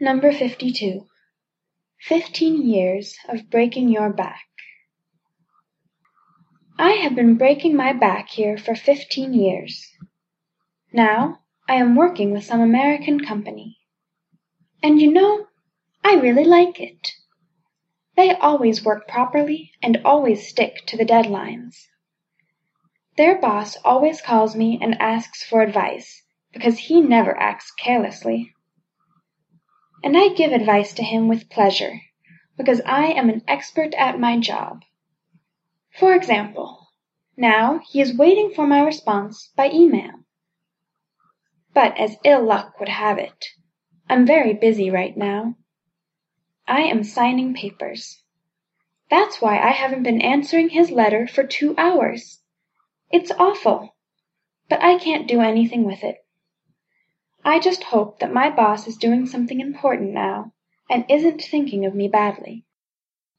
52. Fifteen Years of Breaking Your Back I have been breaking my back here for fifteen years. Now I am working with some American company. And you know, I really like it. They always work properly and always stick to the deadlines. Their boss always calls me and asks for advice, because he never acts carelessly. And I give advice to him with pleasure, because I am an expert at my job. For example, now he is waiting for my response by email. But as ill luck would have it, I'm very busy right now. I am signing papers. That's why I haven't been answering his letter for two hours. It's awful, but I can't do anything with it. I just hope that my boss is doing something important now, and isn't thinking of me badly.